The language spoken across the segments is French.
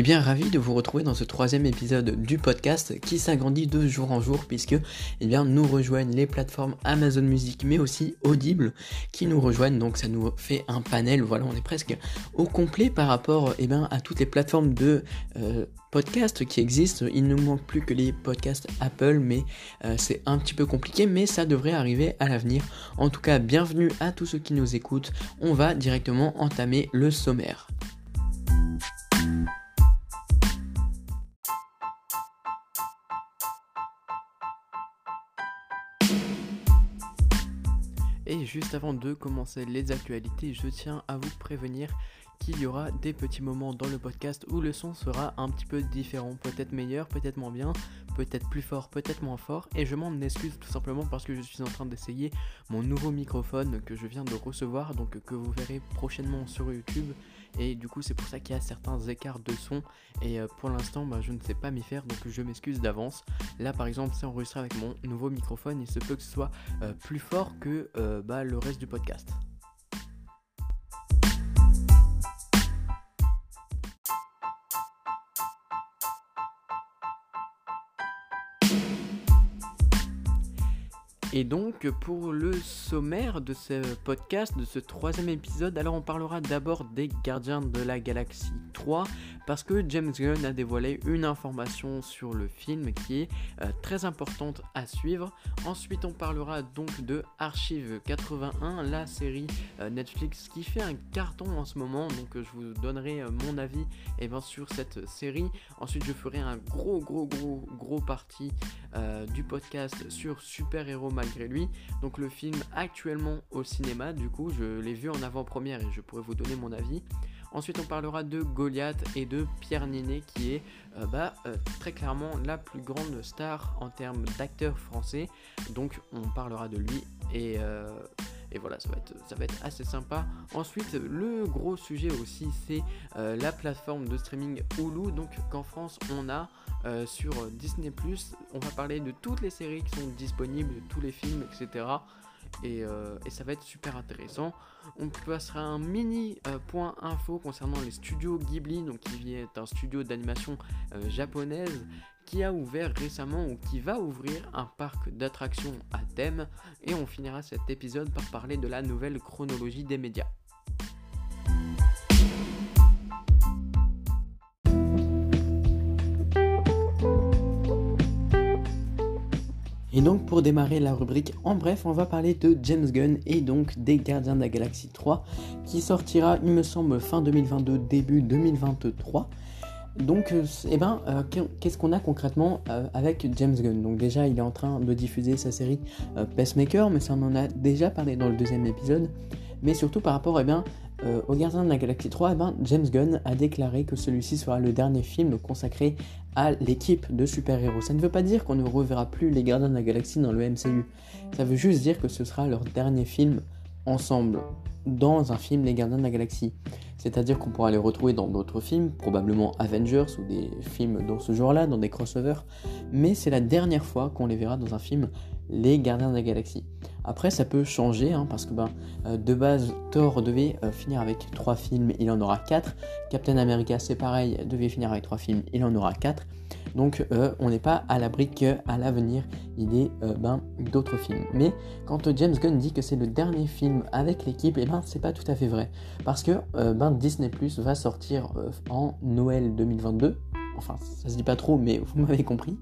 Eh bien, ravi de vous retrouver dans ce troisième épisode du podcast qui s'agrandit de jour en jour puisque eh bien, nous rejoignent les plateformes Amazon Music mais aussi Audible qui nous rejoignent. Donc ça nous fait un panel, voilà, on est presque au complet par rapport eh bien, à toutes les plateformes de euh, podcasts qui existent. Il ne manque plus que les podcasts Apple mais euh, c'est un petit peu compliqué mais ça devrait arriver à l'avenir. En tout cas, bienvenue à tous ceux qui nous écoutent. On va directement entamer le sommaire. Juste avant de commencer les actualités, je tiens à vous prévenir qu'il y aura des petits moments dans le podcast où le son sera un petit peu différent, peut-être meilleur, peut-être moins bien, peut-être plus fort, peut-être moins fort, et je m'en excuse tout simplement parce que je suis en train d'essayer mon nouveau microphone que je viens de recevoir, donc que vous verrez prochainement sur YouTube, et du coup c'est pour ça qu'il y a certains écarts de son, et euh, pour l'instant bah, je ne sais pas m'y faire, donc je m'excuse d'avance. Là par exemple c'est enregistré avec mon nouveau microphone, il se peut que ce soit euh, plus fort que euh, bah, le reste du podcast. Et donc pour le sommaire de ce podcast, de ce troisième épisode, alors on parlera d'abord des Gardiens de la Galaxie 3, parce que James Gunn a dévoilé une information sur le film qui est euh, très importante à suivre. Ensuite on parlera donc de Archive 81, la série euh, Netflix qui fait un carton en ce moment, donc euh, je vous donnerai mon avis et bien sur cette série. Ensuite je ferai un gros gros gros gros parti du podcast sur Super Héros malgré lui. Donc le film actuellement au cinéma, du coup, je l'ai vu en avant-première et je pourrais vous donner mon avis. Ensuite, on parlera de Goliath et de Pierre Ninet, qui est euh, bah, euh, très clairement la plus grande star en termes d'acteur français. Donc, on parlera de lui et, euh, voilà, ça va, être, assez sympa. Ensuite, le gros sujet aussi, c'est la plateforme de streaming Hulu. Donc, qu'en France, on a sur Disney ⁇ on va parler de toutes les séries qui sont disponibles, de tous les films, etc. Et, ça va être super intéressant. On passera un mini euh, point info concernant les studios Ghibli, qui est un studio d'animation japonaise qui a ouvert récemment ou qui va ouvrir un parc d'attractions à thème. Et on finira cet épisode par parler de la nouvelle chronologie des médias. Et donc pour démarrer la rubrique en bref, on va parler de James Gunn et donc des Gardiens de la Galaxie 3 qui sortira il me semble fin 2022 début 2023. Donc euh, eh ben euh, qu'est-ce qu'on a concrètement euh, avec James Gunn? Donc déjà il est en train de diffuser sa série Pacemaker mais ça on en a déjà parlé dans le deuxième épisode. Mais surtout par rapport eh bien, Gardien de la Galaxie 3, eh ben, James Gunn a déclaré que celui-ci sera le dernier film consacré à l'équipe de super-héros. Ça ne veut pas dire qu'on ne reverra plus les Gardiens de la Galaxie dans le MCU. Ça veut juste dire que ce sera leur dernier film ensemble, dans un film Les Gardiens de la Galaxie. C'est-à-dire qu'on pourra les retrouver dans d'autres films, probablement Avengers ou des films dans ce genre-là, dans des crossovers, mais c'est la dernière fois qu'on les verra dans un film Les Gardiens de la Galaxie. Après, ça peut changer, hein, parce que ben, euh, de base, Thor devait euh, finir avec 3 films, il en aura 4. Captain America, c'est pareil, devait finir avec 3 films, il en aura 4. Donc euh, on n'est pas à l'abri qu'à l'avenir il y ait ben, d'autres films. Mais quand James Gunn dit que c'est le dernier film avec l'équipe, et eh ben c'est pas tout à fait vrai. Parce que ben, Disney Plus va sortir en Noël 2022. Enfin, ça se dit pas trop, mais vous m'avez compris.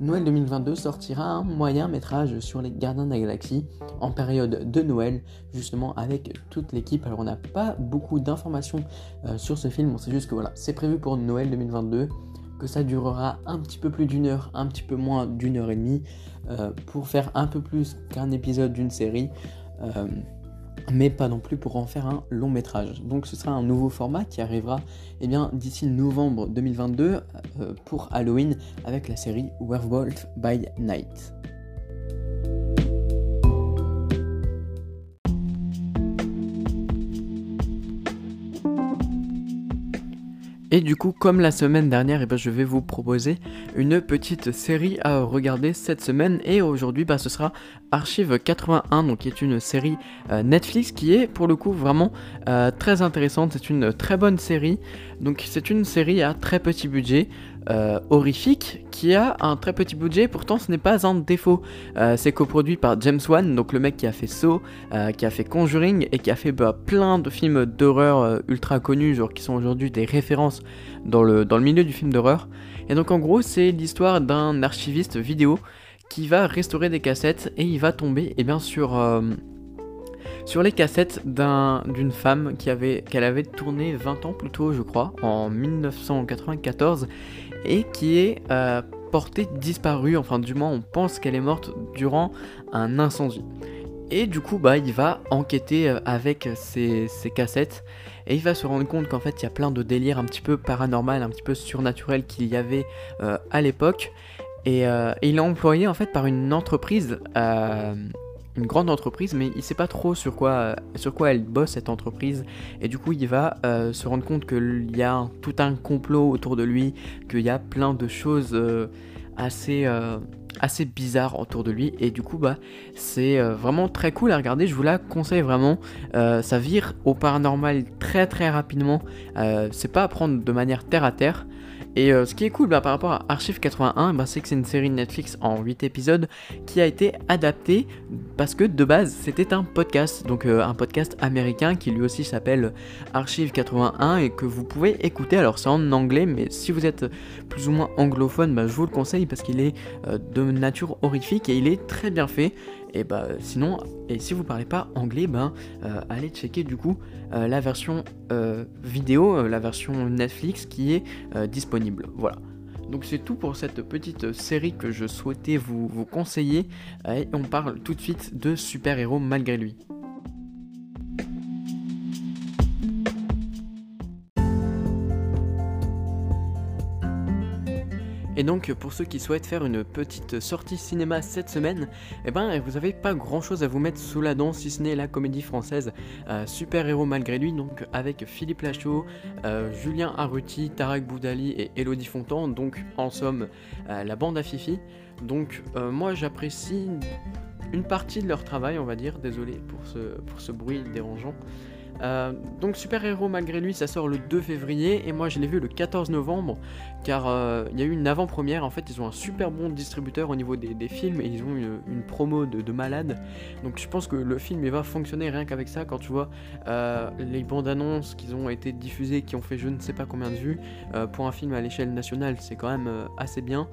Noël 2022 sortira un moyen métrage sur les Gardiens de la Galaxie en période de Noël, justement avec toute l'équipe. Alors on n'a pas beaucoup d'informations euh, sur ce film, on sait juste que voilà, c'est prévu pour Noël 2022, que ça durera un petit peu plus d'une heure, un petit peu moins d'une heure et demie, euh, pour faire un peu plus qu'un épisode d'une série. Euh, mais pas non plus pour en faire un long métrage. Donc ce sera un nouveau format qui arrivera eh d'ici novembre 2022 euh, pour Halloween avec la série Werewolf by Night. Et du coup, comme la semaine dernière, eh ben, je vais vous proposer une petite série à regarder cette semaine. Et aujourd'hui, bah, ce sera Archive 81, donc qui est une série euh, Netflix qui est pour le coup vraiment euh, très intéressante. C'est une très bonne série. Donc c'est une série à très petit budget. Euh, horrifique qui a un très petit budget, pourtant ce n'est pas un défaut. c'est coproduit par James Wan, donc le mec qui a fait Saw, qui a fait Conjuring et qui a fait bah, plein de films d'horreur ultra connus, genre qui sont aujourd'hui des références dans le, dans le milieu du film d'horreur. Et donc en gros c'est l'histoire d'un archiviste vidéo qui va restaurer des cassettes et il va tomber et bien sur, euh, sur les cassettes d'une femme qui avait, qu'elle avait tourné 20 ans plus tôt, je crois, en 1994, et qui est euh, portée disparue, enfin du moins on pense qu'elle est morte durant un incendie. Et du coup, bah, il va enquêter euh, avec ces, cassettes et il va se rendre compte qu'en fait, il y a plein de délires un petit peu paranormal, un petit peu surnaturel qu'il y avait à l'époque. Euh, et, il est employé en fait par une entreprise, euh, une grande entreprise, mais il sait pas trop sur quoi, sur quoi elle bosse cette entreprise. Et du coup, il va euh, se rendre compte qu'il y a tout un complot autour de lui, qu'il y a plein de choses assez assez bizarres autour de lui. Et du coup bah c'est vraiment très cool à regarder. Je vous la conseille vraiment. Ça vire au paranormal très très rapidement. C'est pas à prendre de manière terre à terre et euh, ce qui est cool bah, par rapport à Archive 81, bah, c'est que c'est une série Netflix en 8 épisodes qui a été adaptée parce que de base c'était un podcast, donc euh, un podcast américain qui lui aussi s'appelle Archive 81 et que vous pouvez écouter. Alors c'est en anglais, mais si vous êtes plus ou moins anglophone, bah, je vous le conseille parce qu'il est euh, de nature horrifique et il est très bien fait. Et bah sinon, et si vous parlez pas anglais, ben allez checker du coup la version vidéo, la version Netflix qui est disponible. Voilà. Donc c'est tout pour cette petite série que je souhaitais vous, vous conseiller. Et on parle tout de suite de super-héros malgré lui. Et donc pour ceux qui souhaitent faire une petite sortie cinéma cette semaine, eh ben vous avez pas grand chose à vous mettre sous la dent si ce n'est la comédie française euh, Super Héros malgré lui, donc avec Philippe Lachaud, euh, Julien Arruti, Tarek Boudali et Elodie Fontan, donc en somme euh, la bande à Fifi. Donc moi j'apprécie une partie de leur travail on va dire, désolé pour ce, pour ce bruit dérangeant. Euh, donc Super Héros malgré lui ça sort le 2 février et moi je l'ai vu le 14 novembre car euh, il y a eu une avant-première. En fait ils ont un super bon distributeur au niveau des, films et ils ont une, promo de, malade. Donc je pense que le film il va fonctionner rien qu'avec ça quand tu vois euh, les bandes annonces qui ont été diffusées qui ont fait je ne sais pas combien de vues pour un film à l'échelle nationale c'est quand même assez bien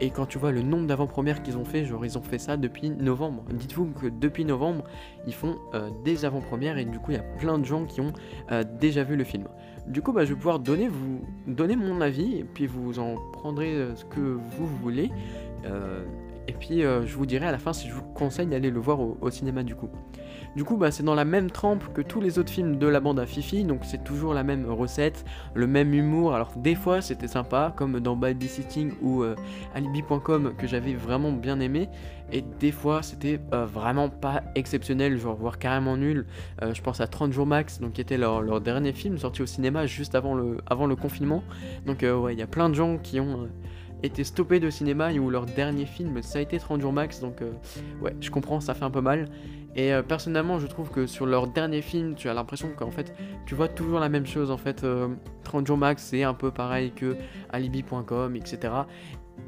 et quand tu vois le nombre d'avant-premières qu'ils ont fait, genre ils ont fait ça depuis novembre. Dites-vous que depuis novembre, ils font euh, des avant-premières et du coup il y a plein de gens qui ont euh, déjà vu le film. Du coup bah, je vais pouvoir donner, vous, donner mon avis et puis vous en prendrez euh, ce que vous voulez. et puis je vous dirai à la fin si je vous conseille d'aller le voir au cinéma du coup. Du coup, bah, c'est dans la même trempe que tous les autres films de la bande à Fifi, donc c'est toujours la même recette, le même humour. Alors des fois c'était sympa, comme dans Babysitting ou euh, Alibi.com que j'avais vraiment bien aimé, et des fois c'était euh, vraiment pas exceptionnel, genre voire carrément nul. Euh, je pense à 30 jours max, donc qui était leur, dernier film sorti au cinéma juste avant le, confinement. Donc ouais, il y a plein de gens qui ont été stoppés de cinéma et où leur dernier film ça a été 30 jours max donc ouais je comprends ça fait un peu mal et euh, personnellement, je trouve que sur leur dernier film, tu as l'impression qu'en fait, tu vois toujours la même chose. En fait, 30 euh, jours max, c'est un peu pareil que Alibi.com, etc.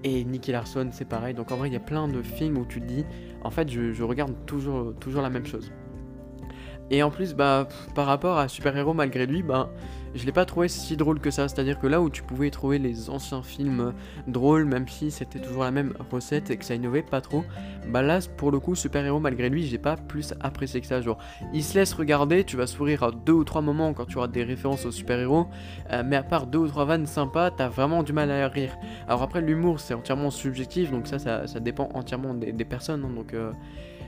Et Nicky Larson, c'est pareil. Donc en vrai, il y a plein de films où tu dis, en fait, je, regarde toujours, toujours la même chose. Et en plus, bah, par rapport à Super Héros malgré lui, bah, je l'ai pas trouvé si drôle que ça. C'est-à-dire que là où tu pouvais trouver les anciens films drôles, même si c'était toujours la même recette et que ça innovait pas trop, bah là pour le coup Super Héros malgré lui, j'ai pas plus apprécié que ça. Genre, il se laisse regarder, tu vas sourire à deux ou trois moments quand tu auras des références aux super héros, euh, mais à part deux ou trois vannes sympas, t'as vraiment du mal à rire. Alors après l'humour c'est entièrement subjectif, donc ça ça, dépend entièrement des, personnes, hein. donc. Euh,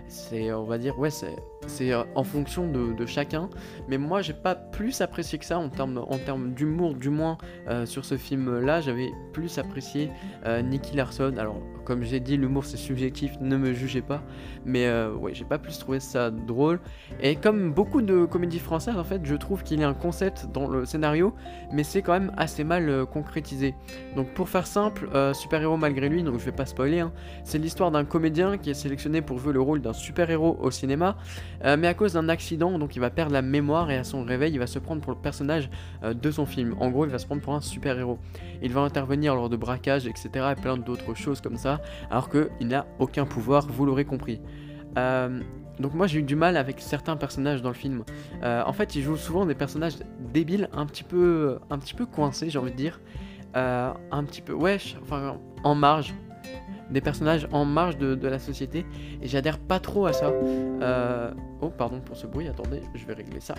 c'est on va dire ouais c'est euh, en fonction de, chacun mais moi j'ai pas plus apprécié que ça en termes d'humour du moins euh, sur ce film là j'avais plus apprécié euh, Nicky Larson alors comme j'ai dit, l'humour c'est subjectif, ne me jugez pas. Mais ouais, j'ai pas plus trouvé ça drôle. Et comme beaucoup de comédies françaises, en fait, je trouve qu'il y a un concept dans le scénario, mais c'est quand même assez mal concrétisé. Donc pour faire simple, super-héros malgré lui, donc je vais pas spoiler, hein, c'est l'histoire d'un comédien qui est sélectionné pour jouer le rôle d'un super-héros au cinéma, mais à cause d'un accident, donc il va perdre la mémoire et à son réveil, il va se prendre pour le personnage de son film. En gros, il va se prendre pour un super-héros. Il va intervenir lors de braquages, etc. et plein d'autres choses comme ça, alors qu'il n'a aucun pouvoir, vous l'aurez compris. Euh, donc moi j'ai eu du mal avec certains personnages dans le film. Euh, en fait, ils jouent souvent des personnages débiles, un petit peu, un petit peu coincés, j'ai envie de dire, euh, un petit peu, ouais, enfin en marge, des personnages en marge de, de la société, et j'adhère pas trop à ça. oh pardon pour ce bruit, attendez, je vais régler ça.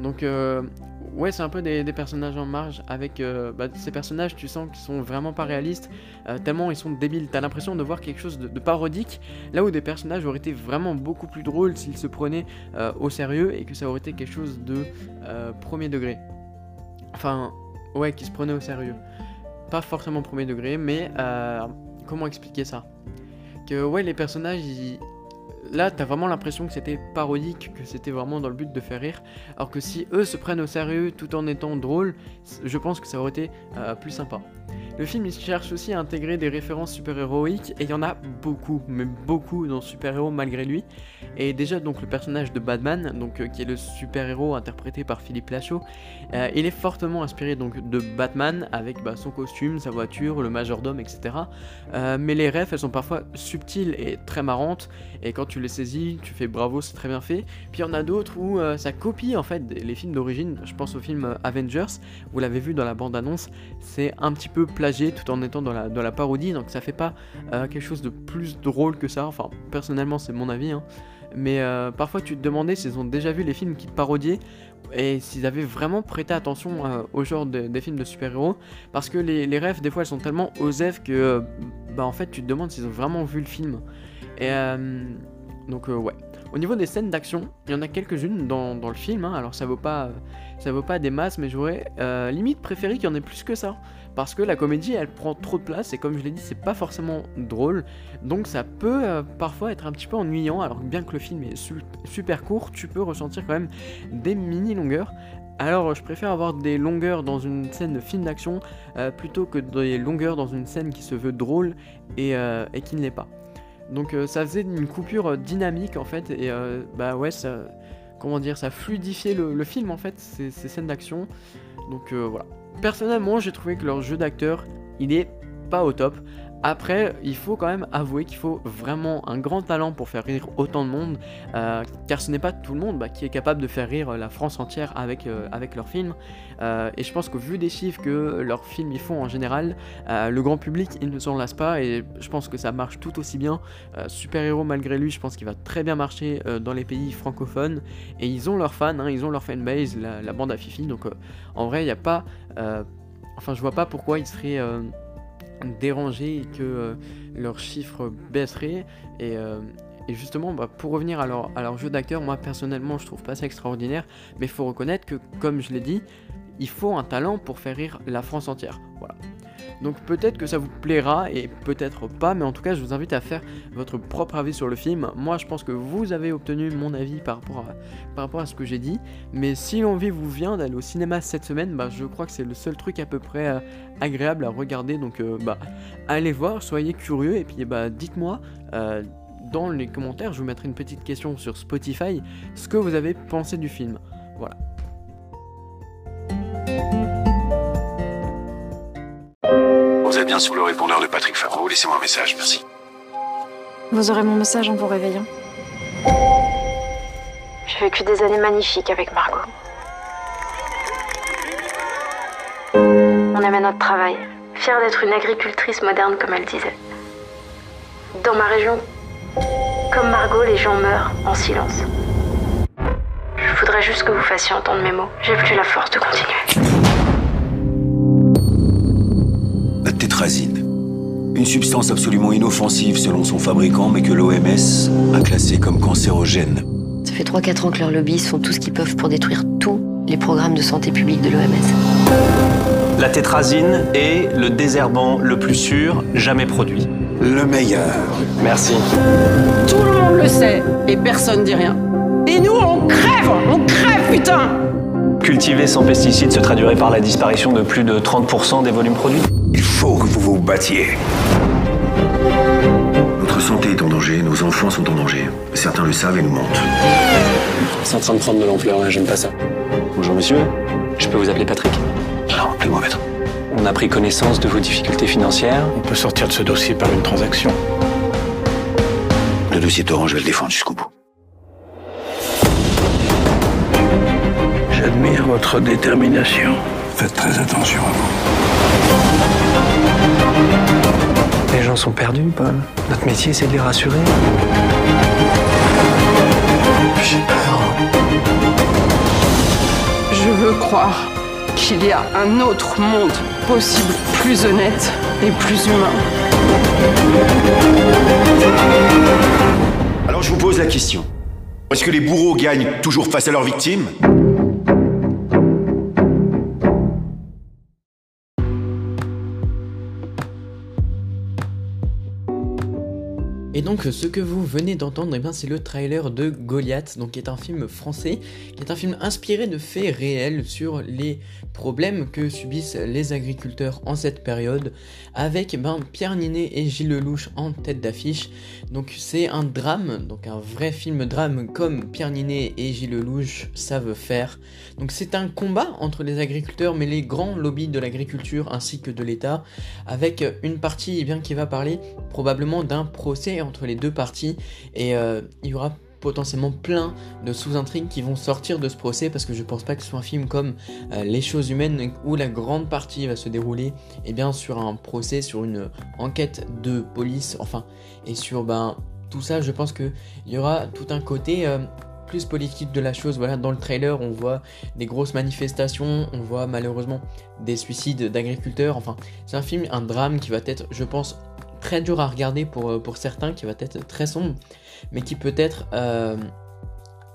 Donc ouais, c'est un peu des, personnages en marge avec euh, bah, ces personnages, tu sens qu'ils sont vraiment pas réalistes, euh, tellement ils sont débiles. T'as l'impression de voir quelque chose de, parodique, là où des personnages auraient été vraiment beaucoup plus drôles s'ils se prenaient euh, au sérieux et que ça aurait été quelque chose de premier degré. Enfin, ouais, qui se prenait au sérieux. Pas forcément premier degré, mais comment expliquer ça? Que ouais, les personnages, là, t'as vraiment l'impression que c'était parodique, que c'était vraiment dans le but de faire rire. Alors que si eux se prennent au sérieux tout en étant drôles, je pense que ça aurait été euh, plus sympa. Le film il cherche aussi à intégrer des références super-héroïques et il y en a beaucoup, mais beaucoup dans super-héros malgré lui. Et déjà donc le personnage de Batman, donc euh, qui est le super-héros interprété par Philippe Lachaud, euh, il est fortement inspiré donc de Batman avec bah, son costume, sa voiture, le majordome, etc. Euh, mais les refs elles sont parfois subtiles et très marrantes et quand tu les saisis, tu fais bravo, c'est très bien fait. Puis il y en a d'autres où ça copie en fait les films d'origine. Je pense au film Avengers, vous l'avez vu dans la bande-annonce, c'est un petit peu tout en étant dans la, dans la parodie, donc ça fait pas euh, quelque chose de plus drôle que ça. Enfin, personnellement, c'est mon avis. Hein. Mais euh, parfois, tu te demandais s'ils ont déjà vu les films qui parodiaient et s'ils avaient vraiment prêté attention euh, au genre des films de super-héros. Parce que les, rêves, des fois, elles sont tellement osef que bah, en fait, tu te demandes s'ils ont vraiment vu le film. Et donc, ouais. Au niveau des scènes d'action, il y en a quelques-unes dans, dans, le film, hein. alors ça vaut pas, ça vaut pas des masses, mais j'aurais limite préféré qu'il y en ait plus que ça. Parce que la comédie elle prend trop de place et comme je l'ai dit c'est pas forcément drôle. Donc ça peut euh, parfois être un petit peu ennuyant alors bien que le film est super court tu peux ressentir quand même des mini longueurs alors je préfère avoir des longueurs dans une scène de film d'action euh, plutôt que des longueurs dans une scène qui se veut drôle et, euh, qui ne l'est pas donc ça faisait une coupure dynamique en fait et bah ouais ça comment dire ça fluidifiait le, film en fait ces scènes d'action donc voilà Personnellement, j'ai trouvé que leur jeu d'acteur, il est pas au top. Après, il faut quand même avouer qu'il faut vraiment un grand talent pour faire rire autant de monde, euh, car ce n'est pas tout le monde bah, qui est capable de faire rire la France entière avec, euh, avec leurs films. Euh, et je pense qu'au vu des chiffres que leurs films y font en général, le grand public il ne s'en lasse pas et je pense que ça marche tout aussi bien. Super héros malgré lui, je pense qu'il va très bien marcher dans les pays francophones et ils ont leurs fans, hein, ils ont leur fanbase, la, la bande à Fifi. Donc en vrai, il n'y a pas, enfin je vois pas pourquoi il serait déranger et que euh, leurs chiffres baisseraient. Et, euh, justement, bah, pour revenir à leur, à leur jeu d'acteur, moi personnellement, je trouve pas ça extraordinaire, mais il faut reconnaître que, comme je l'ai dit, il faut un talent pour faire rire la France entière. Voilà. Donc peut-être que ça vous plaira et peut-être pas, mais en tout cas je vous invite à faire votre propre avis sur le film. Moi je pense que vous avez obtenu mon avis par rapport à, ce que j'ai dit, mais si l'envie vous vient d'aller au cinéma cette semaine, bah, je crois que c'est le seul truc à peu près euh, agréable à regarder, donc euh, bah, allez voir, soyez curieux et puis bah, dites-moi. Euh, dans les commentaires, je vous mettrai une petite question sur Spotify, ce que vous avez pensé du film. Voilà. Êtes bien sur le répondeur de Patrick Favreau. Laissez-moi un message, merci. Vous aurez mon message en vous réveillant. J'ai vécu des années magnifiques avec Margot. On aimait notre travail, fière d'être une agricultrice moderne comme elle disait. Dans ma région, comme Margot, les gens meurent en silence. Je voudrais juste que vous fassiez entendre mes mots. J'ai plus la force de continuer. Une substance absolument inoffensive selon son fabricant, mais que l'OMS a classée comme cancérogène. Ça fait 3-4 ans que leurs lobbies font tout ce qu'ils peuvent pour détruire tous les programmes de santé publique de l'OMS. La tétrazine est le désherbant le plus sûr jamais produit. Le meilleur. Merci. Tout le monde le sait et personne dit rien. Et nous, on crève On crève, putain Cultiver sans pesticides se traduirait par la disparition de plus de 30% des volumes produits. Il faut que vous vous battiez. Notre santé est en danger, nos enfants sont en danger. Certains le savent et nous mentent. C'est en train de prendre de l'ampleur, hein, j'aime pas ça. Bonjour monsieur, je peux vous appeler Patrick Non, appelez-moi maître. On a pris connaissance de vos difficultés financières. On peut sortir de ce dossier par une transaction. Le dossier Torrent, je vais le défendre jusqu'au bout. J'admire votre détermination. Faites très attention à vous. Les gens sont perdus, Paul. Notre métier, c'est de les rassurer. J'ai peur. Je veux croire qu'il y a un autre monde possible, plus honnête et plus humain. Alors je vous pose la question. Est-ce que les bourreaux gagnent toujours face à leurs victimes? Et donc ce que vous venez d'entendre, eh c'est le trailer de Goliath, donc qui est un film français, qui est un film inspiré de faits réels sur les problèmes que subissent les agriculteurs en cette période, avec ben, Pierre Ninet et Gilles Lelouch en tête d'affiche. Donc c'est un drame, donc un vrai film drame comme Pierre Ninet et Gilles Lelouch savent faire. Donc c'est un combat entre les agriculteurs, mais les grands lobbies de l'agriculture ainsi que de l'État, avec une partie eh bien, qui va parler probablement d'un procès entre les deux parties et euh, il y aura potentiellement plein de sous-intrigues qui vont sortir de ce procès parce que je pense pas que ce soit un film comme euh, Les choses humaines où la grande partie va se dérouler eh bien sur un procès, sur une enquête de police, enfin et sur ben tout ça je pense que il y aura tout un côté euh, plus politique de la chose. Voilà, dans le trailer, on voit des grosses manifestations, on voit malheureusement des suicides d'agriculteurs. Enfin, c'est un film, un drame qui va être, je pense, très dur à regarder pour, euh, pour certains, qui va être très sombre, mais qui peut être euh,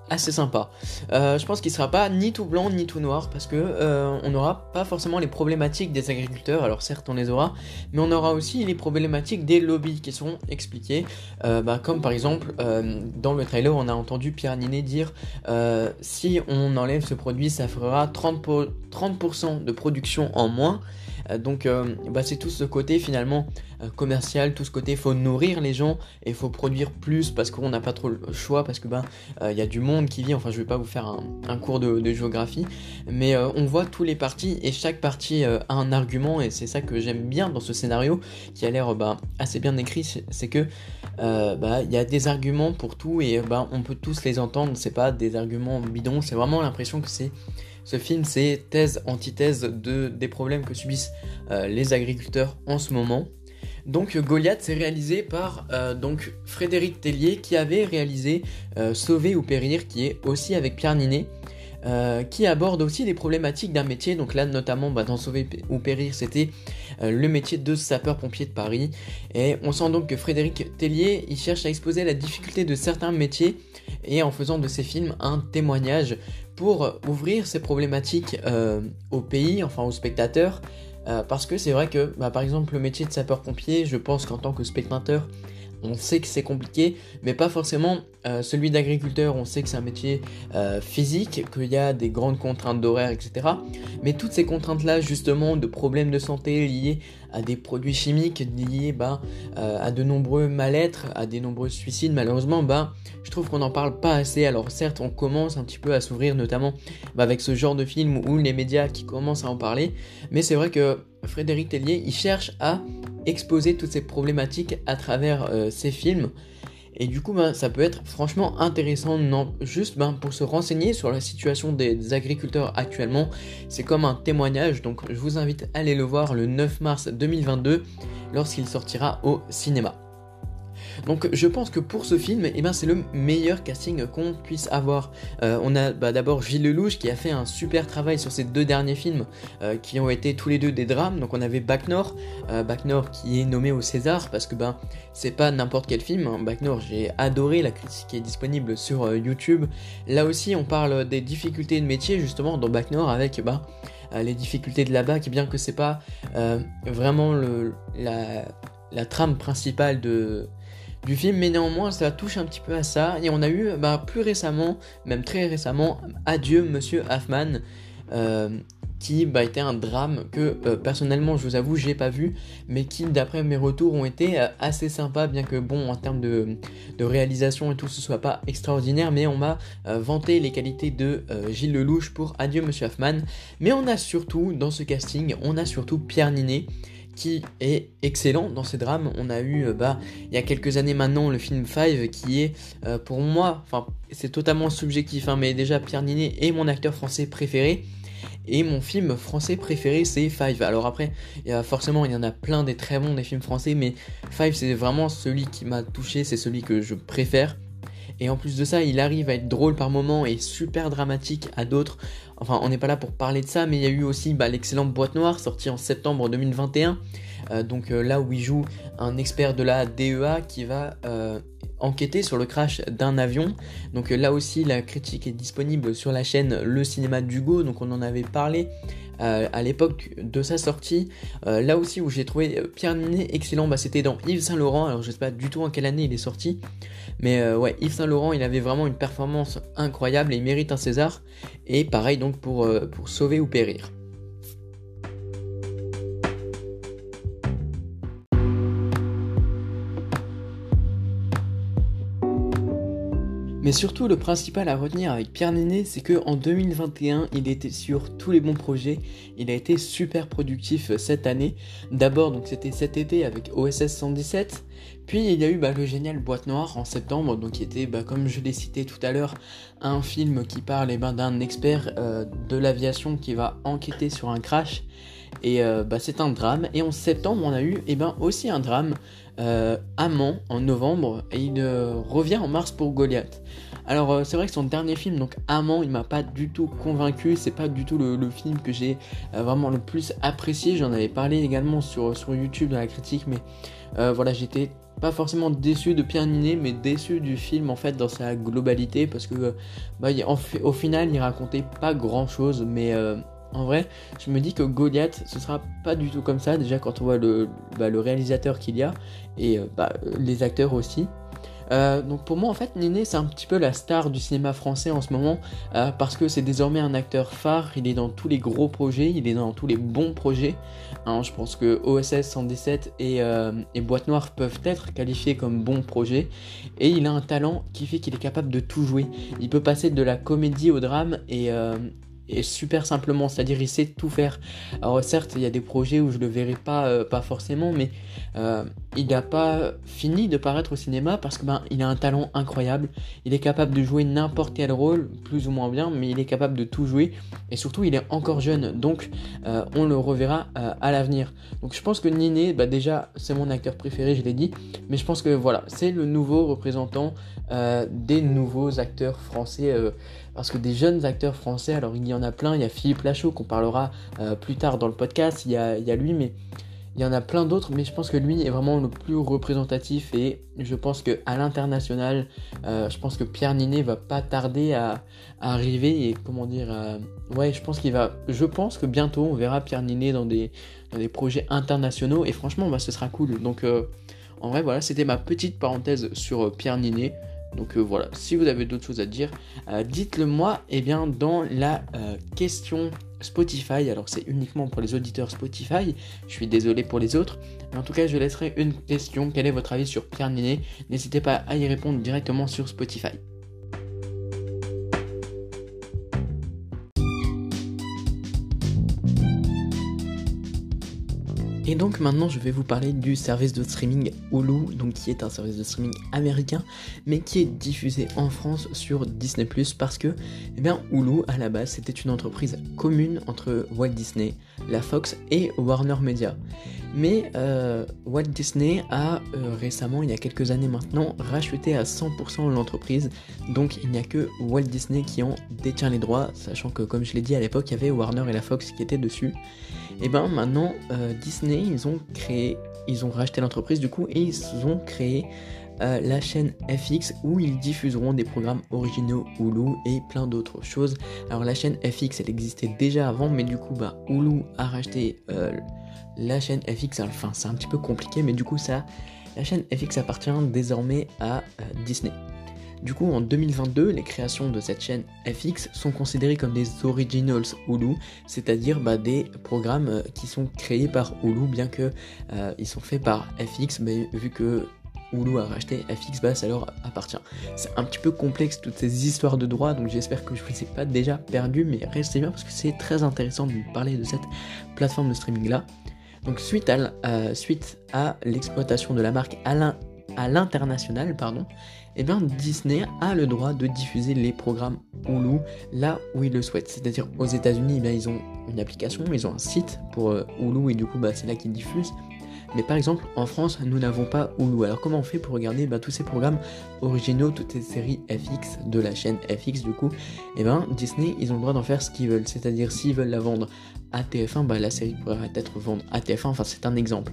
assez sympa. Euh, je pense qu'il sera pas ni tout blanc ni tout noir parce que on n'aura pas forcément les problématiques des agriculteurs. Alors certes on les aura, mais on aura aussi les problématiques des lobbies qui seront expliquées. Bah, comme par exemple dans le trailer on a entendu Pierre Ninet dire si on enlève ce produit ça fera 30%, 30 de production en moins. Donc bah, c'est tout ce côté finalement euh, commercial, tout ce côté, faut nourrir les gens et faut produire plus parce qu'on n'a pas trop le choix, parce que ben il y a du monde qui vit, enfin je vais pas vous faire un, cours de, géographie, mais euh, on voit tous les partis et chaque parti euh, a un argument et c'est ça que j'aime bien dans ce scénario qui a l'air ben, assez bien écrit, c'est que bah, il y a des arguments pour tout et ben on peut tous les entendre, c'est pas des arguments bidons, c'est vraiment l'impression que c'est ce film, c'est thèse, antithèse de, des problèmes que subissent les agriculteurs en ce moment. Donc Goliath c'est réalisé par euh, Frédéric Tellier qui avait réalisé euh, Sauver ou périr qui est aussi avec Pierre Ninet. Euh, qui aborde aussi les problématiques d'un métier. Donc là, notamment bah, dans Sauver ou Périr, c'était le métier de sapeur-pompier de Paris. Et on sent donc que Frédéric Tellier, il cherche à exposer la difficulté de certains métiers et en faisant de ses films un témoignage pour ouvrir ces problématiques au pays, enfin aux spectateurs, euh, parce que c'est vrai que, bah, par exemple, le métier de sapeur-pompier, je pense qu'en tant que spectateur, on sait que c'est compliqué, mais pas forcément euh, celui d'agriculteur, on sait que c'est un métier euh, physique, qu'il y a des grandes contraintes d'horaire, etc. Mais toutes ces contraintes-là, justement, de problèmes de santé liés à des produits chimiques, liés bah, euh, à de nombreux mal-être, à des nombreux suicides, malheureusement, bah, je trouve qu'on n'en parle pas assez. Alors certes, on commence un petit peu à s'ouvrir, notamment bah, avec ce genre de film ou les médias qui commencent à en parler, mais c'est vrai que Frédéric Tellier, il cherche à exposer toutes ces problématiques à travers ses films. Et du coup, ben, ça peut être franchement intéressant, non, juste ben, pour se renseigner sur la situation des, agriculteurs actuellement. C'est comme un témoignage, donc je vous invite à aller le voir le 9 mars 2022 lorsqu'il sortira au cinéma. Donc je pense que pour ce film, eh ben, c'est le meilleur casting qu'on puisse avoir. Euh, on a bah, d'abord Gilles Lelouch qui a fait un super travail sur ces deux derniers films euh, qui ont été tous les deux des drames. Donc on avait Bac Nord, euh, Bac qui est nommé au César parce que ben c'est pas n'importe quel film. Hein. Bac j'ai adoré la critique qui est disponible sur YouTube. Là aussi, on parle des difficultés de métier justement dans Bac avec bah, les difficultés de là-bas, qui bien que c'est pas vraiment la, la trame principale de, du film, mais néanmoins ça touche un petit peu à ça. Et on a eu bah, plus récemment, même très récemment, Adieu Monsieur Hoffman, euh, qui bah, était un drame que euh, personnellement je vous avoue j'ai pas vu, mais qui d'après mes retours ont été euh, assez sympas, bien que bon en termes de, réalisation et tout ce soit pas extraordinaire, mais on m'a vanté les qualités de Gilles Lelouch pour Adieu Monsieur Hoffman. Mais on a surtout dans ce casting, on a surtout Pierre Ninet qui est excellent dans ces drames. On a eu, euh, bah, il y a quelques années maintenant, le film Five, qui est, euh, pour moi, c'est totalement subjectif, hein, mais déjà, Pierre Ninet est mon acteur français préféré. Et mon film français préféré, c'est Five. Alors après, forcément, il y en a plein des très bons des films français, mais Five, c'est vraiment celui qui m'a touché, c'est celui que je préfère. Et en plus de ça, il arrive à être drôle par moments et super dramatique à d'autres. Enfin, on n'est pas là pour parler de ça, mais il y a eu aussi bah, l'excellente Boîte Noire sortie en septembre 2021. Euh, donc euh, là où il joue un expert de la DEA qui va euh, enquêter sur le crash d'un avion. Donc là aussi la critique est disponible sur la chaîne Le Cinéma d'Hugo, donc on en avait parlé à l'époque de sa sortie. là aussi où j'ai trouvé Pierre Ninet excellent, bah, c'était dans Yves Saint Laurent, alors je sais pas du tout en quelle année il est sorti, mais ouais Yves Saint Laurent il avait vraiment une performance incroyable et il mérite un César. Et pareil donc pour, pour Sauver ou Périr. Mais surtout, le principal à retenir avec Pierre Néné, c'est que en 2021, il était sur tous les bons projets. Il a été super productif euh, cette année. D'abord, donc c'était cet été avec OSS 117. Puis il y a eu bah, le génial Boîte Noire en septembre, donc qui était, bah, comme je l'ai cité tout à l'heure, un film qui parle eh ben, d'un expert euh, de l'aviation qui va enquêter sur un crash. Et euh, bah, c'est un drame. Et en septembre, on a eu eh ben, aussi un drame euh, Amant en novembre et il euh, revient en mars pour Goliath. Alors c'est vrai que son dernier film, donc Amant, il m'a pas du tout convaincu, c'est pas du tout le, film que j'ai vraiment le plus apprécié, j'en avais parlé également sur, sur YouTube dans la critique, mais voilà j'étais pas forcément déçu de Pierre Ninet, mais déçu du film en fait dans sa globalité parce que bah, au final il racontait pas grand chose, mais en vrai, je me dis que Goliath, ce sera pas du tout comme ça, déjà quand on voit le, bah, réalisateur qu'il y a, et euh, bah, les acteurs aussi. Euh, donc pour moi en fait Néné c'est un petit peu la star du cinéma français en ce moment euh, parce que c'est désormais un acteur phare, il est dans tous les gros projets, il est dans tous les bons projets. Hein, je pense que OSS 117 et, et, Boîte Noire peuvent être qualifiés comme bons projets et il a un talent qui fait qu'il est capable de tout jouer. Il peut passer de la comédie au drame et, et super simplement, c'est-à-dire il sait tout faire. Alors certes, il y a des projets où je le verrai pas, euh, forcément, mais euh, il n'a pas fini de paraître au cinéma parce que ben il a un talent incroyable. Il est capable de jouer n'importe quel rôle, plus ou moins bien, mais il est capable de tout jouer. Et surtout, il est encore jeune, donc euh, on le reverra à l'avenir. Donc je pense que Niné, bah, déjà c'est mon acteur préféré, je l'ai dit, mais je pense que voilà, c'est le nouveau représentant des nouveaux acteurs français parce que des jeunes acteurs français, alors il y en a plein, il y a Philippe Lachaud qu'on parlera euh, plus tard dans le podcast, il y, a, lui, mais il y en a plein d'autres, mais je pense que lui est vraiment le plus représentatif et je pense que à l'international, euh, je pense que Pierre Ninet va pas tarder à, arriver et comment dire, ouais, je pense qu'il va, je pense que bientôt on verra Pierre Ninet dans des, dans des projets internationaux et franchement, bah, ce sera cool. Donc euh, en vrai, voilà, c'était ma petite parenthèse sur Pierre Ninet. Donc euh, voilà, si vous avez d'autres choses à dire, euh, dites-le moi eh bien, dans la euh, question Spotify. Alors c'est uniquement pour les auditeurs Spotify, je suis désolé pour les autres. Mais en tout cas, je laisserai une question. Quel est votre avis sur Pierre Ninet N'hésitez pas à y répondre directement sur Spotify. Et donc maintenant je vais vous parler du service de streaming Hulu, donc qui est un service de streaming américain, mais qui est diffusé en France sur Disney ⁇ parce que eh Hulu à la base c'était une entreprise commune entre Walt Disney, la Fox et Warner Media. Mais euh, Walt Disney a euh, récemment, il y a quelques années maintenant, racheté à 100% l'entreprise, donc il n'y a que Walt Disney qui en détient les droits, sachant que comme je l'ai dit à l'époque, il y avait Warner et la Fox qui étaient dessus. Et ben maintenant, euh, Disney, ils ont créé, ils ont racheté l'entreprise du coup et ils ont créé euh, la chaîne FX où ils diffuseront des programmes originaux Hulu et plein d'autres choses. Alors la chaîne FX, elle existait déjà avant, mais du coup, bah, Hulu a racheté euh, la chaîne FX. Enfin, c'est un petit peu compliqué, mais du coup, ça, la chaîne FX appartient désormais à Disney. Du coup, en 2022, les créations de cette chaîne FX sont considérées comme des originals Hulu, c'est-à-dire bah, des programmes euh, qui sont créés par Hulu, bien que euh, ils sont faits par FX, mais vu que Hulu a racheté FX, ça leur appartient. C'est un petit peu complexe toutes ces histoires de droit, donc j'espère que je ne vous ai pas déjà perdu, mais restez bien parce que c'est très intéressant de vous parler de cette plateforme de streaming là. Donc suite à, euh, suite à l'exploitation de la marque à l'international, pardon, eh bien Disney a le droit de diffuser les programmes Hulu là où il le souhaite. C'est-à-dire aux États-Unis, ils ont une application, ils ont un site pour euh, Hulu et du coup bah, c'est là qu'ils diffusent. Mais par exemple, en France, nous n'avons pas Hulu. Alors comment on fait pour regarder bah, tous ces programmes originaux, toutes ces séries FX de la chaîne FX du coup Eh bien, Disney, ils ont le droit d'en faire ce qu'ils veulent. C'est-à-dire, s'ils veulent la vendre à TF1, bah, la série pourrait être vendue à TF1. Enfin, c'est un exemple.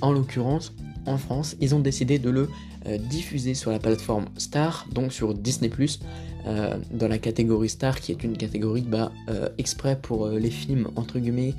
En l'occurrence, en France, ils ont décidé de le euh, diffuser sur la plateforme Star, donc sur Disney ⁇ euh, dans la catégorie Star, qui est une catégorie bah, euh, exprès pour les films, entre guillemets,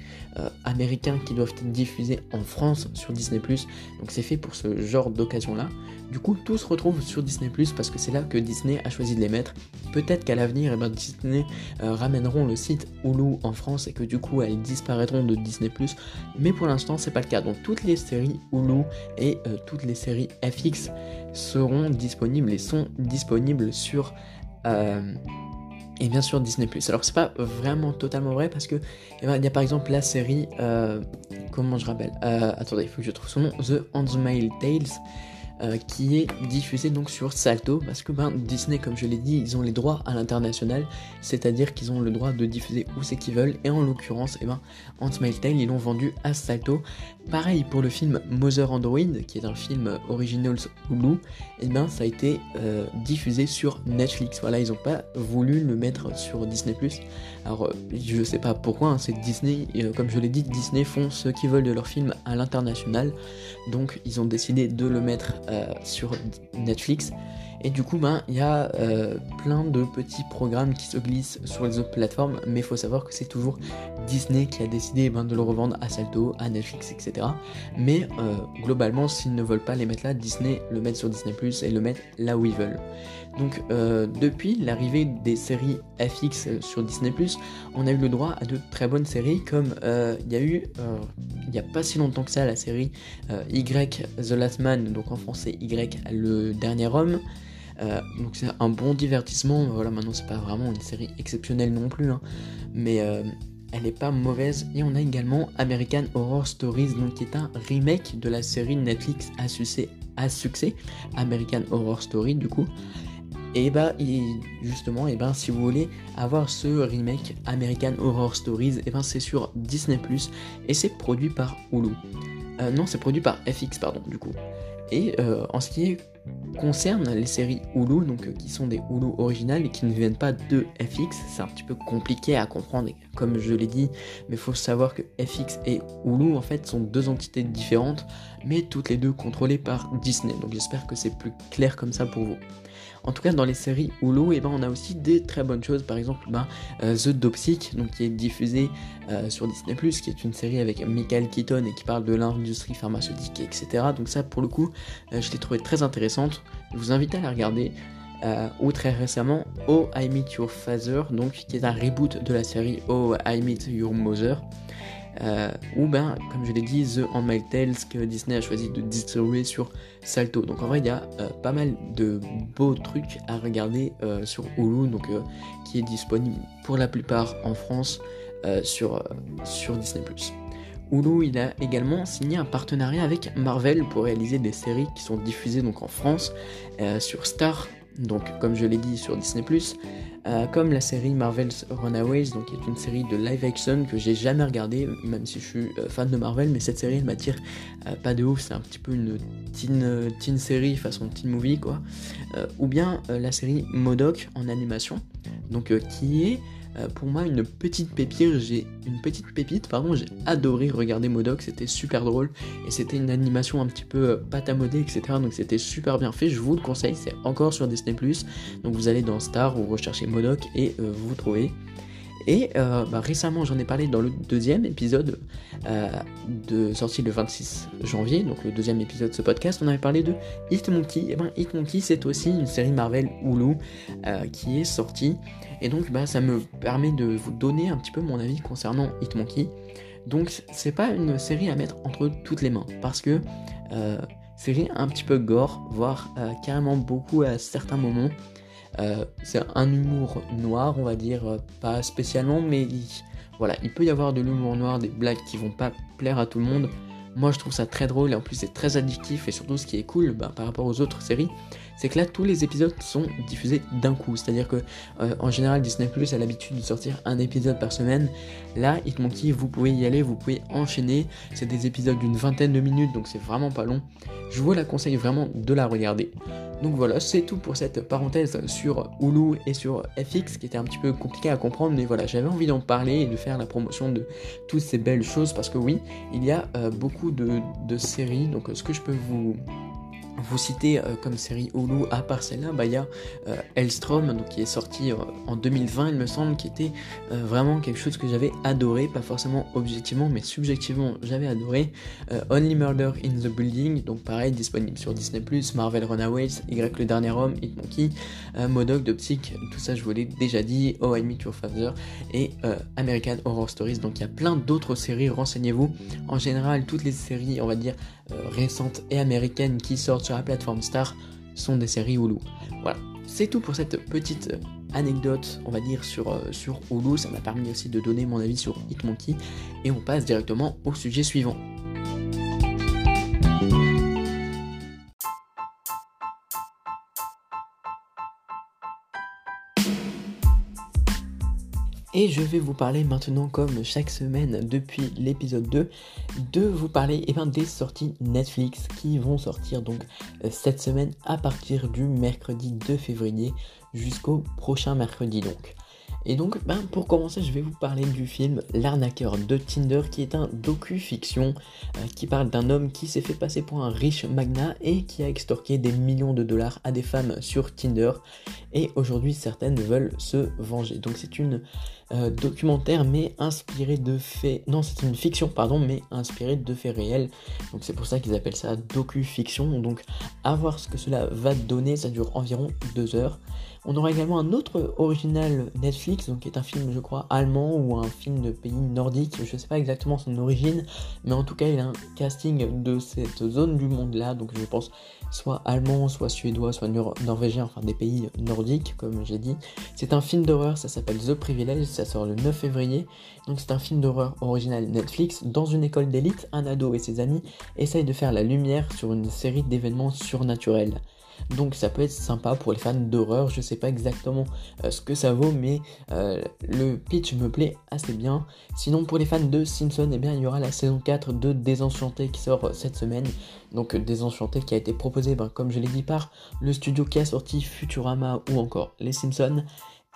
américains qui doivent être diffusés en France sur Disney ⁇ Donc c'est fait pour ce genre d'occasion-là. Du coup, tout se retrouve sur Disney ⁇ parce que c'est là que Disney a choisi de les mettre. Peut-être qu'à l'avenir, eh ben, Disney ramèneront le site Hulu en France et que du coup, elles disparaîtront de Disney ⁇ mais pour l'instant, c'est pas le cas. Donc toutes les séries Hulu et toutes les séries FX seront disponibles et sont disponibles sur euh, et bien sûr Disney ⁇ Alors c'est pas vraiment totalement vrai parce que eh ben, il y a par exemple la série, euh, comment je rappelle, euh, attendez, il faut que je trouve son nom, The Handmaid's Tales, euh, qui est diffusé donc sur Salto parce que ben, Disney comme je l'ai dit ils ont les droits à l'international c'est à dire qu'ils ont le droit de diffuser où c'est qu'ils veulent et en l'occurrence eh ben, Handmaid's Tale ils l'ont vendu à Salto. Pareil pour le film Mother Android qui est un film original Hulu et eh ben ça a été euh, diffusé sur Netflix. Voilà ils ont pas voulu le mettre sur Disney alors euh, je sais pas pourquoi hein, c'est Disney comme je l'ai dit Disney font ce qu'ils veulent de leurs films à l'international donc ils ont décidé de le mettre euh, sur Netflix. Et du coup, ben, il y a euh, plein de petits programmes qui se glissent sur les autres plateformes, mais il faut savoir que c'est toujours Disney qui a décidé ben, de le revendre à Salto, à Netflix, etc. Mais euh, globalement, s'ils ne veulent pas les mettre là, Disney le met sur Disney Plus et le met là où ils veulent. Donc, depuis l'arrivée des séries FX sur Disney on a eu le droit à de très bonnes séries, comme il y a eu, il n'y a pas si longtemps que ça, la série Y The Last Man, donc en français Y le dernier homme. Euh, donc c'est un bon divertissement. Voilà, maintenant c'est pas vraiment une série exceptionnelle non plus, hein. mais euh, elle est pas mauvaise. Et on a également American Horror Stories, donc qui est un remake de la série Netflix à succès, à succès American Horror Story du coup. Et bah justement, et ben si vous voulez avoir ce remake American Horror Stories, et ben c'est sur Disney et c'est produit par Hulu. Euh, non, c'est produit par FX, pardon, du coup. Et euh, en ce qui concerne les séries Hulu, donc qui sont des Hulu originales et qui ne viennent pas de FX, c'est un petit peu compliqué à comprendre, comme je l'ai dit, mais il faut savoir que FX et Hulu en fait sont deux entités différentes, mais toutes les deux contrôlées par Disney. Donc j'espère que c'est plus clair comme ça pour vous. En tout cas, dans les séries Hulu, eh ben, on a aussi des très bonnes choses. Par exemple, ben, euh, The Dopsic, donc, qui est diffusé euh, sur Disney+, qui est une série avec Michael Keaton et qui parle de l'industrie pharmaceutique, etc. Donc ça, pour le coup, euh, je l'ai trouvé très intéressante. Je vous invite à la regarder. ou très récemment, Oh I Meet Your Father, donc qui est un reboot de la série Oh I Meet Your Mother. Euh, ou ben, comme je l'ai dit, The Handmaid's Tales que Disney a choisi de distribuer sur Salto. Donc en vrai, il y a euh, pas mal de beaux trucs à regarder euh, sur Hulu, donc qui est disponible pour la plupart en France sur, sur Disney+. Hulu, il a également signé un partenariat avec Marvel pour réaliser des séries qui sont diffusées donc en France sur Star, donc comme je l'ai dit sur Disney+, euh, comme la série Marvel's Runaways, donc qui est une série de live action que j'ai jamais regardée, même si je suis euh, fan de Marvel, mais cette série elle m'attire pas de ouf, c'est un petit peu une teen, teen série façon teen movie quoi, ou bien la série Modoc en animation, donc qui est euh, pour moi une petite pépite, j'ai une petite pépite, pardon, j'ai adoré regarder Modoc, c'était super drôle et c'était une animation un petit peu euh, pâte à etc. Donc c'était super bien fait, je vous le conseille, c'est encore sur Disney+. Donc vous allez dans Star, vous recherchez Modoc et euh, vous, trouvez. Et euh, bah, récemment, j'en ai parlé dans le deuxième épisode de sortie le 26 janvier, donc le deuxième épisode de ce podcast, on avait parlé de Hitmonkey. Et ben Hitmonkey, c'est aussi une série Marvel Hulu qui est sortie. Et donc, bah, ça me permet de vous donner un petit peu mon avis concernant Hitmonkey. Donc, c'est pas une série à mettre entre toutes les mains parce que série un petit peu gore, voire carrément beaucoup à certains moments. Euh, c'est un humour noir, on va dire, euh, pas spécialement, mais voilà, il peut y avoir de l'humour noir, des blagues qui vont pas plaire à tout le monde. Moi, je trouve ça très drôle et en plus, c'est très addictif. Et surtout, ce qui est cool bah, par rapport aux autres séries, c'est que là, tous les épisodes sont diffusés d'un coup. C'est-à-dire que, euh, en général, Disney Plus a l'habitude de sortir un épisode par semaine. Là, Hitmonkey, vous pouvez y aller, vous pouvez enchaîner. C'est des épisodes d'une vingtaine de minutes, donc c'est vraiment pas long. Je vous la conseille vraiment de la regarder. Donc voilà, c'est tout pour cette parenthèse sur Hulu et sur FX qui était un petit peu compliqué à comprendre, mais voilà, j'avais envie d'en parler et de faire la promotion de toutes ces belles choses parce que oui, il y a euh, beaucoup de séries. Donc ce que je peux vous vous citez euh, comme série Hulu, à part celle-là, il y a euh, Elstrom, donc, qui est sorti euh, en 2020, il me semble, qui était vraiment quelque chose que j'avais adoré, pas forcément objectivement, mais subjectivement, j'avais adoré. Only Murder in the Building, donc pareil, disponible sur Disney+, Marvel Runaways, Y le dernier homme, Hitmonkey, Modoc, Doptic, tout ça je vous l'ai déjà dit, Oh I Meet Your Father, et American Horror Stories, donc il y a plein d'autres séries, renseignez-vous. En général, toutes les séries, on va dire, récentes et américaines qui sortent sur la plateforme Star sont des séries Hulu. Voilà, c'est tout pour cette petite euh, anecdote, on va dire, sur, euh, sur Hulu. Ça m'a permis aussi de donner mon avis sur Hitmonkey. Et on passe directement au sujet suivant. Et je vais vous parler maintenant, comme chaque semaine depuis l'épisode 2, de vous parler eh ben, des sorties Netflix qui vont sortir donc euh, cette semaine à partir du mercredi 2 février jusqu'au prochain mercredi donc. Et donc, ben, pour commencer, je vais vous parler du film L'arnaqueur de Tinder, qui est un docu-fiction euh, qui parle d'un homme qui s'est fait passer pour un riche magnat et qui a extorqué des millions de dollars à des femmes sur Tinder. Et aujourd'hui, certaines veulent se venger. Donc, c'est une euh, documentaire, mais inspiré de faits. Non, c'est une fiction, pardon, mais inspiré de faits réels. Donc, c'est pour ça qu'ils appellent ça docu-fiction. Donc, à voir ce que cela va donner. Ça dure environ deux heures. On aura également un autre original Netflix, donc qui est un film, je crois, allemand ou un film de pays nordique. Je ne sais pas exactement son origine, mais en tout cas, il a un casting de cette zone du monde-là, donc je pense soit allemand, soit suédois, soit norvégien, enfin des pays nordiques, comme j'ai dit. C'est un film d'horreur, ça s'appelle The Privilege, ça sort le 9 février. Donc c'est un film d'horreur original Netflix. Dans une école d'élite, un ado et ses amis essayent de faire la lumière sur une série d'événements surnaturels. Donc ça peut être sympa pour les fans d'horreur, je sais pas exactement euh, ce que ça vaut, mais euh, le pitch me plaît assez bien. Sinon pour les fans de Simpson, eh bien il y aura la saison 4 de Désenchanté qui sort euh, cette semaine. Donc Désenchanté qui a été proposé, ben, comme je l'ai dit, par le studio qui a sorti Futurama ou encore Les Simpsons.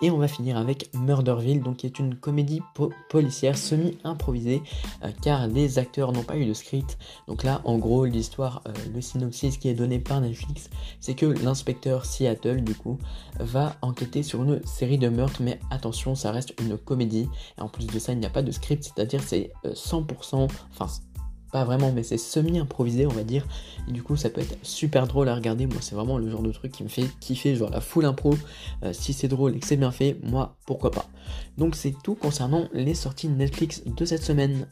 Et on va finir avec Murderville, donc qui est une comédie policière semi-improvisée, euh, car les acteurs n'ont pas eu de script. Donc là, en gros, l'histoire, euh, le synopsis qui est donné par Netflix, c'est que l'inspecteur Seattle, du coup, va enquêter sur une série de meurtres, mais attention, ça reste une comédie. Et en plus de ça, il n'y a pas de script, c'est-à-dire c'est 100%, euh, enfin pas vraiment, mais c'est semi-improvisé, on va dire. Et du coup, ça peut être super drôle à regarder. Moi, c'est vraiment le genre de truc qui me fait kiffer, genre la full impro. Euh, si c'est drôle et que c'est bien fait, moi, pourquoi pas. Donc, c'est tout concernant les sorties Netflix de cette semaine.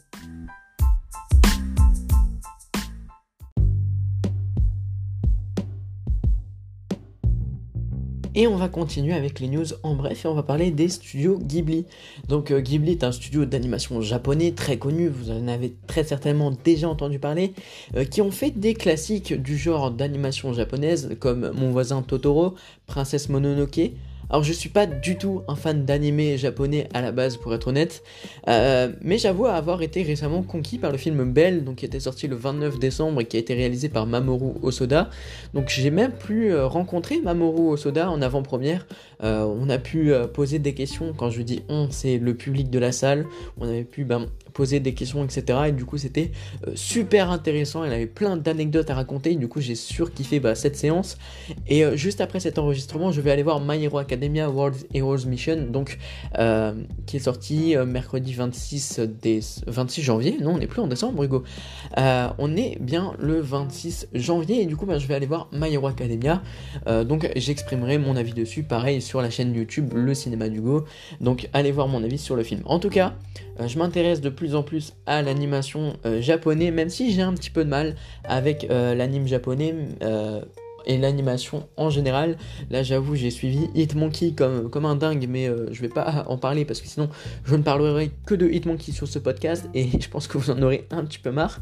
Et on va continuer avec les news en bref et on va parler des studios Ghibli. Donc euh, Ghibli est un studio d'animation japonais très connu, vous en avez très certainement déjà entendu parler, euh, qui ont fait des classiques du genre d'animation japonaise comme Mon voisin Totoro, Princesse Mononoke, alors je suis pas du tout un fan d'animé japonais à la base pour être honnête, euh, mais j'avoue avoir été récemment conquis par le film Belle, donc qui était sorti le 29 décembre et qui a été réalisé par Mamoru Osoda. Donc j'ai même pu euh, rencontrer Mamoru Osoda en avant-première. Euh, on a pu poser des questions, quand je dis on, c'est le public de la salle. On avait pu ben, poser des questions, etc. Et du coup, c'était euh, super intéressant. Elle avait plein d'anecdotes à raconter. du coup, j'ai surkiffé bah, cette séance. Et euh, juste après cet enregistrement, je vais aller voir My Hero Academia World Heroes Mission, donc euh, qui est sorti mercredi 26, des... 26 janvier. Non, on n'est plus en décembre, Hugo. on est bien le 26 janvier. Et du coup, bah, je vais aller voir My Hero Academia. donc, j'exprimerai mon avis dessus, pareil, sur la chaîne YouTube Le Cinéma d'Hugo. Donc, allez voir mon avis sur le film. En tout cas, je m'intéresse de plus en plus à l'animation euh, japonais, même si j'ai un petit peu de mal avec euh, l'anime japonais euh, et l'animation en général. Là, j'avoue, j'ai suivi Hitmonkey comme, comme un dingue, mais je vais pas en parler parce que sinon, je ne parlerai que de Hitmonkey sur ce podcast et je pense que vous en aurez un petit peu marre.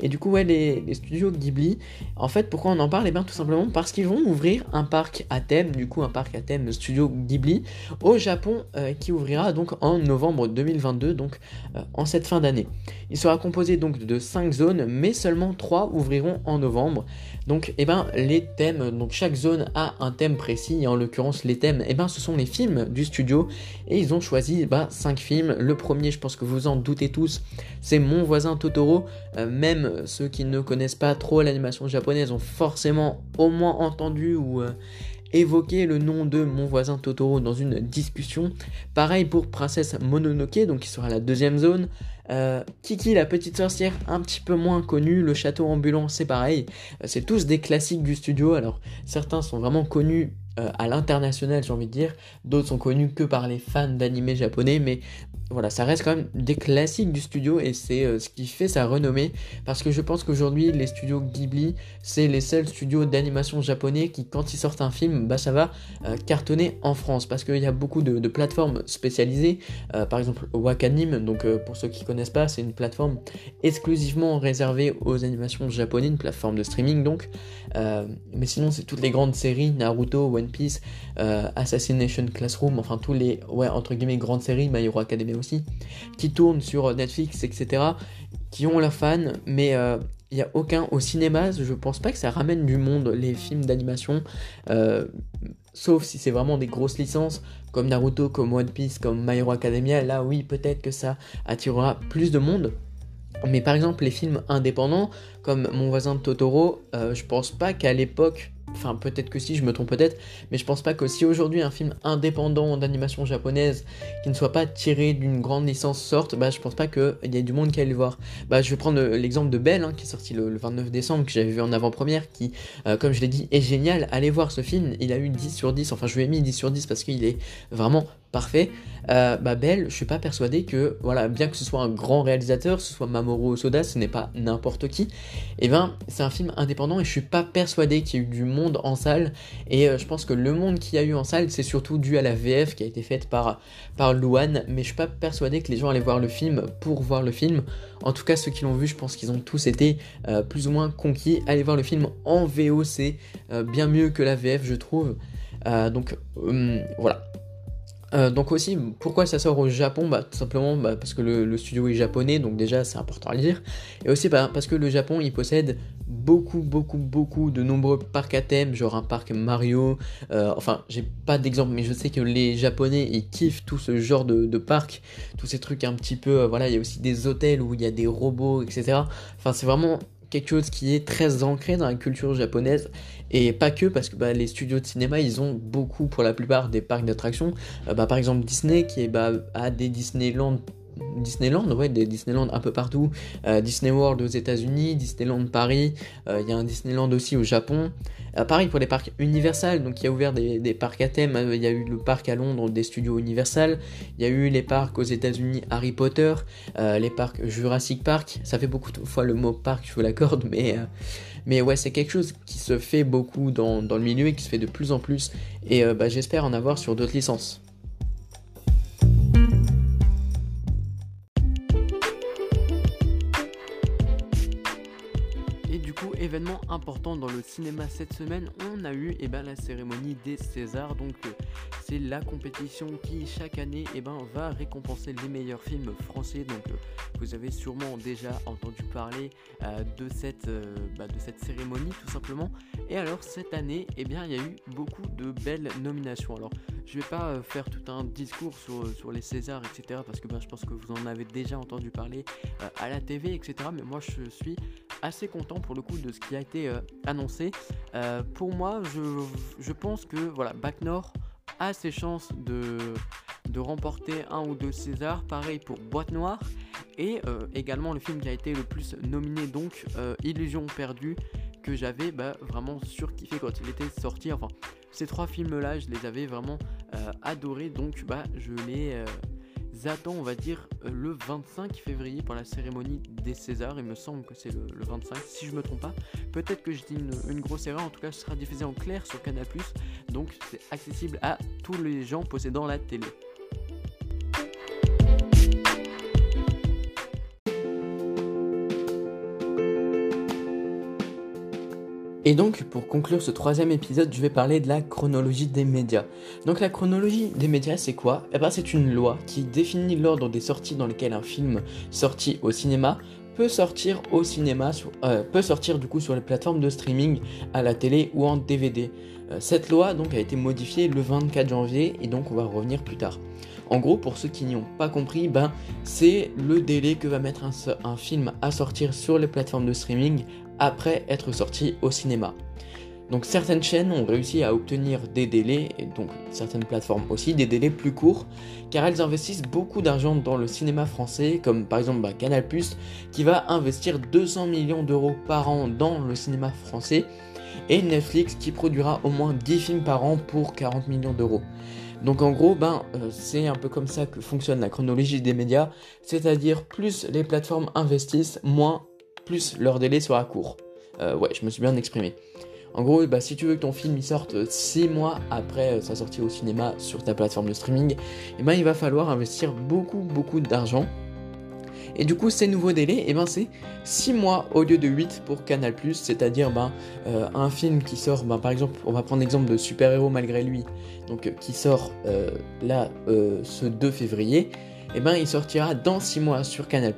Et du coup, ouais, les, studios Ghibli, en fait, pourquoi on en parle? Eh bien, tout simplement parce qu'ils vont ouvrir un parc à thème, du coup, un parc à thème Studio Ghibli au Japon euh, qui ouvrira donc en novembre 2022, donc euh, en cette fin d'année. Il sera composé donc de 5 zones, mais seulement 3 ouvriront en novembre. Donc, eh ben, les thèmes, donc chaque zone a un thème précis, et en l'occurrence, les thèmes, eh ben, ce sont les films du studio, et ils ont choisi bah, 5 films. Le premier, je pense que vous en doutez tous, c'est Mon voisin Totoro. Euh, même ceux qui ne connaissent pas trop l'animation japonaise ont forcément au moins entendu ou euh, évoqué le nom de mon voisin Totoro dans une discussion. Pareil pour Princesse Mononoke, donc qui sera la deuxième zone. Euh, Kiki la petite sorcière, un petit peu moins connue, le château ambulant, c'est pareil. Euh, c'est tous des classiques du studio. Alors certains sont vraiment connus à l'international, j'ai envie de dire. D'autres sont connus que par les fans d'animé japonais, mais voilà, ça reste quand même des classiques du studio et c'est euh, ce qui fait sa renommée. Parce que je pense qu'aujourd'hui les studios Ghibli c'est les seuls studios d'animation japonais qui quand ils sortent un film bah ça va euh, cartonner en France. Parce qu'il y a beaucoup de, plateformes spécialisées euh, par exemple Wakanim donc pour ceux qui connaissent pas c'est une plateforme exclusivement réservée aux animations japonaises une plateforme de streaming donc. Mais sinon c'est toutes les grandes séries Naruto, One Piece, Assassination Classroom enfin tous les ouais entre guillemets grandes séries My Hero Academia aussi, qui tournent sur Netflix, etc., qui ont leurs fans, mais il euh, n'y a aucun au cinéma, je pense pas que ça ramène du monde, les films d'animation, euh, sauf si c'est vraiment des grosses licences, comme Naruto, comme One Piece, comme My Hero Academia, là oui, peut-être que ça attirera plus de monde. Mais par exemple, les films indépendants, comme Mon voisin de Totoro, euh, je pense pas qu'à l'époque Enfin, peut-être que si, je me trompe peut-être, mais je pense pas que si aujourd'hui un film indépendant d'animation japonaise qui ne soit pas tiré d'une grande licence sorte, bah je pense pas qu'il y ait du monde qui aille le voir. Bah je vais prendre l'exemple de Belle, hein, qui est sorti le, 29 décembre, que j'avais vu en avant-première, qui, euh, comme je l'ai dit, est génial. Allez voir ce film, il a eu 10 sur 10, enfin je lui ai mis 10 sur 10 parce qu'il est vraiment parfait. Euh, bah Belle, je suis pas persuadé que, voilà, bien que ce soit un grand réalisateur, ce soit Mamoru Osoda, ce n'est pas n'importe qui, et eh ben c'est un film indépendant et je suis pas persuadé qu'il y ait eu du monde en salle. Et euh, je pense que le monde qu'il y a eu en salle, c'est surtout dû à la VF qui a été faite par, par Luan, mais je suis pas persuadé que les gens allaient voir le film pour voir le film. En tout cas, ceux qui l'ont vu, je pense qu'ils ont tous été euh, plus ou moins conquis. Allez voir le film en VOC, bien mieux que la VF, je trouve. donc hum, voilà. Euh, donc aussi, pourquoi ça sort au Japon? Bah, Tout simplement bah, parce que le, studio est japonais, donc déjà c'est important à dire. Et aussi bah, parce que le Japon, il possède beaucoup, beaucoup, beaucoup de nombreux parcs à thème, genre un parc Mario. Euh, enfin, j'ai pas d'exemple, mais je sais que les Japonais, ils kiffent tout ce genre de, de parcs, tous ces trucs un petit peu... Euh, voilà, il y a aussi des hôtels où il y a des robots, etc. Enfin, c'est vraiment quelque chose qui est très ancré dans la culture japonaise et pas que parce que bah, les studios de cinéma ils ont beaucoup pour la plupart des parcs d'attractions euh, bah, par exemple Disney qui est, bah, a des Disneyland Disneyland, ouais, des Disneyland un peu partout. Euh, Disney World aux États-Unis, Disneyland Paris, euh, il y a un Disneyland aussi au Japon. Euh, pareil pour les parcs Universal, donc il y a ouvert des, parcs à thème. Il y a eu le parc à Londres des studios Universal. Il y a eu les parcs aux États-Unis Harry Potter, les parcs Jurassic Park. Ça fait beaucoup de fois le mot parc, je vous l'accorde, mais Mais ouais, c'est quelque chose qui se fait beaucoup dans, le milieu et qui se fait de plus en plus. Et bah, j'espère en avoir sur d'autres licences. Événement important dans le cinéma cette semaine, on a eu eh ben, la cérémonie des Césars. Donc euh, c'est la compétition qui chaque année eh ben, va récompenser les meilleurs films français. Donc euh, vous avez sûrement déjà entendu parler euh, de, cette, bah, de cette cérémonie tout simplement. Et alors cette année, eh bien, il y a eu beaucoup de belles nominations. Alors je vais pas faire tout un discours sur, sur les Césars, etc. Parce que ben, je pense que vous en avez déjà entendu parler à la TV, etc. Mais moi je suis assez content pour le coup de ce qui a été euh, annoncé. Euh, pour moi, je, pense que voilà, Bac Nord a ses chances de, de remporter un ou deux Césars. Pareil pour Boîte Noire. Et euh, également le film qui a été le plus nominé, donc Illusion perdue, que j'avais bah, vraiment surkiffé quand il était sorti. Enfin, ces trois films-là, je les avais vraiment adorés. Donc, bah, je les attend, on va dire, euh, le 25 février pour la cérémonie des Césars. Il me semble que c'est le, 25, si je me trompe pas. Peut-être que je dis une, grosse erreur, en tout cas, ce sera diffusé en clair sur Canal, donc c'est accessible à tous les gens possédant la télé. Et donc, pour conclure ce troisième épisode, je vais parler de la chronologie des médias. Donc, la chronologie des médias, c'est quoi? Eh ben, c'est une loi qui définit l'ordre des sorties dans lesquelles un film sorti au cinéma peut sortir au cinéma, euh, peut sortir du coup sur les plateformes de streaming, à la télé ou en DVD. Euh, cette loi donc a été modifiée le 24 janvier et donc on va revenir plus tard. En gros, pour ceux qui n'y ont pas compris, ben, c'est le délai que va mettre un, film à sortir sur les plateformes de streaming après être sorti au cinéma. Donc certaines chaînes ont réussi à obtenir des délais, et donc certaines plateformes aussi, des délais plus courts, car elles investissent beaucoup d'argent dans le cinéma français, comme par exemple bah, Canal ⁇ qui va investir 200 millions d'euros par an dans le cinéma français, et Netflix qui produira au moins 10 films par an pour 40 millions d'euros. Donc en gros, ben, euh, c'est un peu comme ça que fonctionne la chronologie des médias, c'est-à-dire plus les plateformes investissent, moins plus leur délai sera court. Euh, ouais, je me suis bien exprimé. En gros, bah, si tu veux que ton film il sorte 6 mois après euh, sa sortie au cinéma sur ta plateforme de streaming, eh ben, il va falloir investir beaucoup beaucoup d'argent. Et du coup, ces nouveaux délais, eh ben, c'est 6 mois au lieu de 8 pour Canal+, c'est-à-dire ben, euh, un film qui sort, ben, par exemple, on va prendre l'exemple de Super Héros malgré lui, donc qui sort là ce 2 février, eh ben, il sortira dans 6 mois sur Canal+,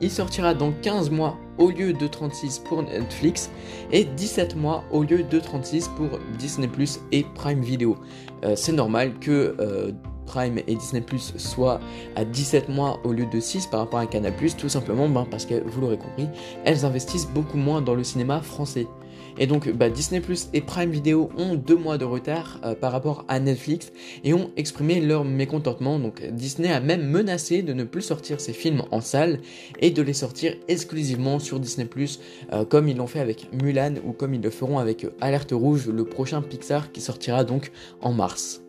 il sortira dans 15 mois au lieu de 36 pour Netflix et 17 mois au lieu de 36 pour Disney et Prime Video. Euh, c'est normal que euh, Prime et Disney soient à 17 mois au lieu de 6 par rapport à Canal tout simplement ben, parce que vous l'aurez compris, elles investissent beaucoup moins dans le cinéma français. Et donc bah, Disney Plus et Prime Video ont deux mois de retard euh, par rapport à Netflix et ont exprimé leur mécontentement. Donc Disney a même menacé de ne plus sortir ses films en salle et de les sortir exclusivement sur Disney Plus, euh, comme ils l'ont fait avec Mulan ou comme ils le feront avec Alerte Rouge, le prochain Pixar qui sortira donc en mars.